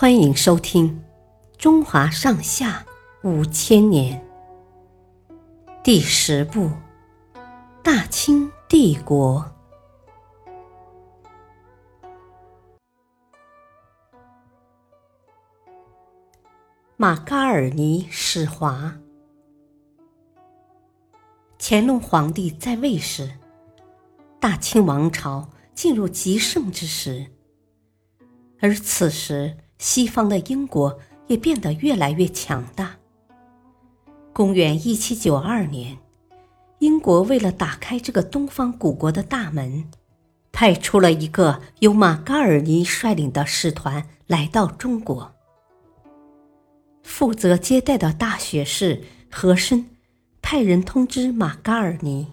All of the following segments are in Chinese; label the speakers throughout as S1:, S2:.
S1: 欢迎收听《中华上下五千年》第十部《大清帝国》。马嘎尔尼始华，乾隆皇帝在位时，大清王朝进入极盛之时，而此时。西方的英国也变得越来越强大。公元一七九二年，英国为了打开这个东方古国的大门，派出了一个由马嘎尔尼率领的使团来到中国。负责接待的大学士和珅派人通知马嘎尔尼：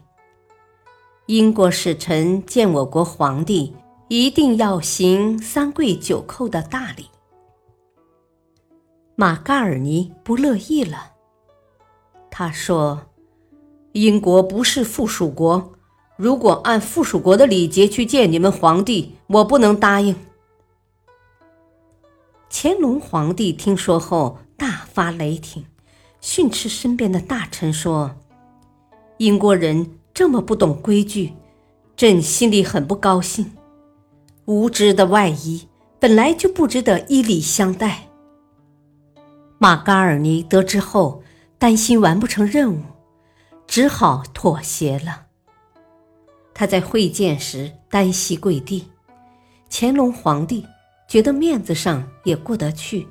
S1: 英国使臣见我国皇帝，一定要行三跪九叩的大礼。马嘎尔尼不乐意了。他说：“英国不是附属国，如果按附属国的礼节去见你们皇帝，我不能答应。”乾隆皇帝听说后大发雷霆，训斥身边的大臣说：“英国人这么不懂规矩，朕心里很不高兴。无知的外夷本来就不值得以礼相待。”马嘎尔尼得知后，担心完不成任务，只好妥协了。他在会见时单膝跪地，乾隆皇帝觉得面子上也过得去，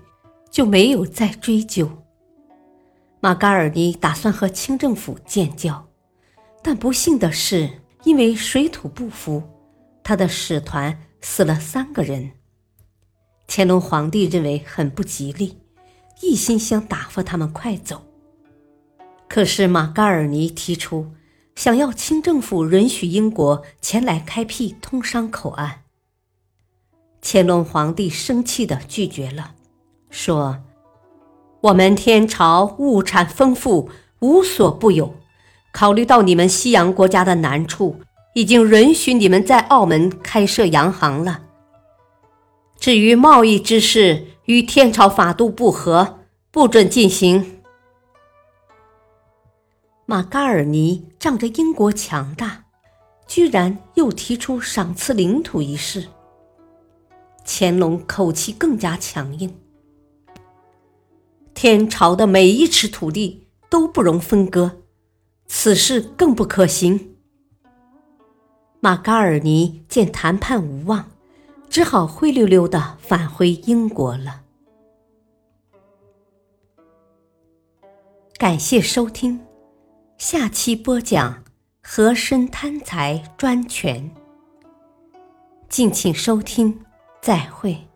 S1: 就没有再追究。马嘎尔尼打算和清政府建交，但不幸的是，因为水土不服，他的使团死了三个人。乾隆皇帝认为很不吉利。一心想打发他们快走，可是马嘎尔尼提出想要清政府允许英国前来开辟通商口岸。乾隆皇帝生气的拒绝了，说：“我们天朝物产丰富，无所不有。考虑到你们西洋国家的难处，已经允许你们在澳门开设洋行了。至于贸易之事，”与天朝法度不合，不准进行。马嘎尔尼仗着英国强大，居然又提出赏赐领土一事。乾隆口气更加强硬：天朝的每一尺土地都不容分割，此事更不可行。马嘎尔尼见谈判无望。只好灰溜溜的返回英国了。感谢收听，下期播讲和珅贪财专权。敬请收听，再会。